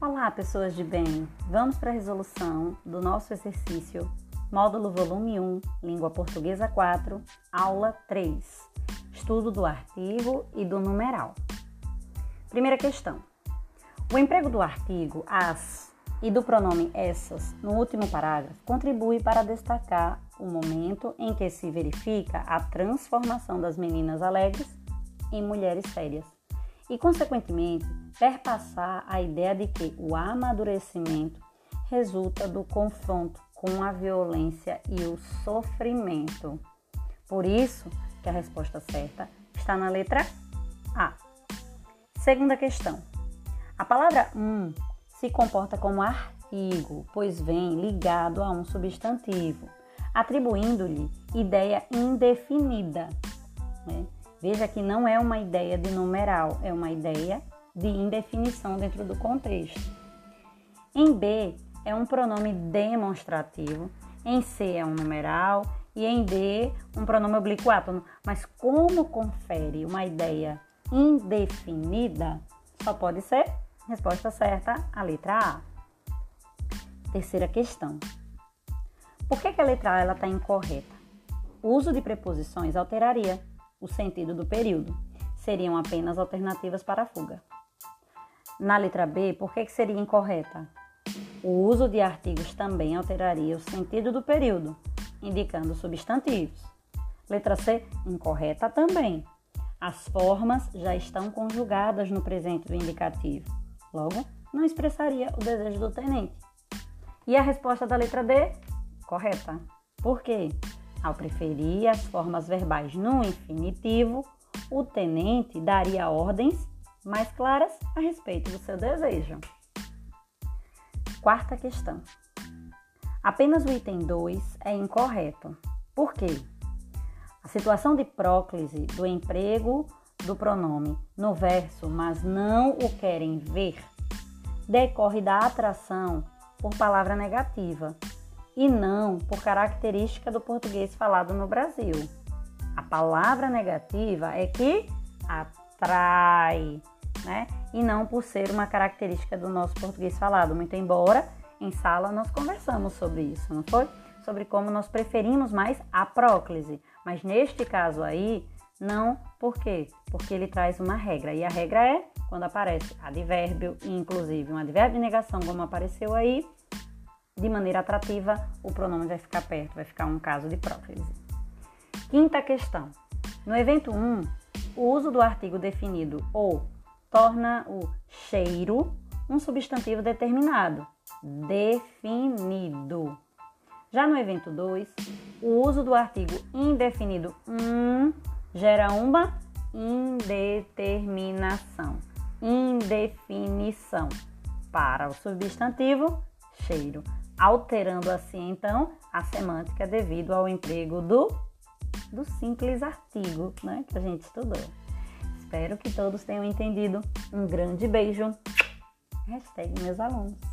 Olá, pessoas de bem! Vamos para a resolução do nosso exercício, módulo volume 1, língua portuguesa 4, aula 3, estudo do artigo e do numeral. Primeira questão. O emprego do artigo as e do pronome essas no último parágrafo contribui para destacar o momento em que se verifica a transformação das meninas alegres em mulheres sérias e, consequentemente, perpassar a ideia de que o amadurecimento resulta do confronto com a violência e o sofrimento. Por isso que a resposta certa está na letra A. Segunda questão. A palavra um se comporta como artigo, pois vem ligado a um substantivo, atribuindo-lhe ideia indefinida. Né? Veja que não é uma ideia de numeral, é uma ideia de indefinição dentro do contexto. Em B, é um pronome demonstrativo, em C é um numeral e em D, um pronome oblíquo átono. Mas como confere uma ideia indefinida, só pode ser resposta certa a letra A. Terceira questão. Por que, que a letra A está incorreta? O uso de preposições alteraria o sentido do período. Seriam apenas alternativas para a fuga. Na letra B, por que, que seria incorreta? O uso de artigos também alteraria o sentido do período, indicando substantivos. Letra C, incorreta também. As formas já estão conjugadas no presente do indicativo. Logo, não expressaria o desejo do tenente. E a resposta da letra D? Correta. Por quê? Ao preferir as formas verbais no infinitivo, o tenente daria ordens mais claras a respeito do seu desejo. Quarta questão. Apenas o item 2 é incorreto. Por quê? A situação de próclise do emprego do pronome no verso, mas não o querem ver, decorre da atração por palavra negativa, e não por característica do português falado no Brasil. A palavra negativa é que atrai, né? E não por ser uma característica do nosso português falado. Muito embora em sala nós conversamos sobre isso, não foi? Sobre como nós preferimos mais a próclise. Mas neste caso aí, não, por quê? Porque ele traz uma regra. E a regra é quando aparece advérbio, inclusive um advérbio de negação, como apareceu aí, de maneira atrativa, o pronome vai ficar perto, vai ficar um caso de próclise. Quinta questão. No evento 1, o uso do artigo definido ou torna o cheiro um substantivo determinado, definido. Já no evento 2, o uso do artigo indefinido um gera uma indeterminação, indefinição para o substantivo cheiro alterando assim então a semântica devido ao emprego do, do simples artigo né, que a gente estudou. Espero que todos tenham entendido. Um grande beijo. Hashtag meus alunos.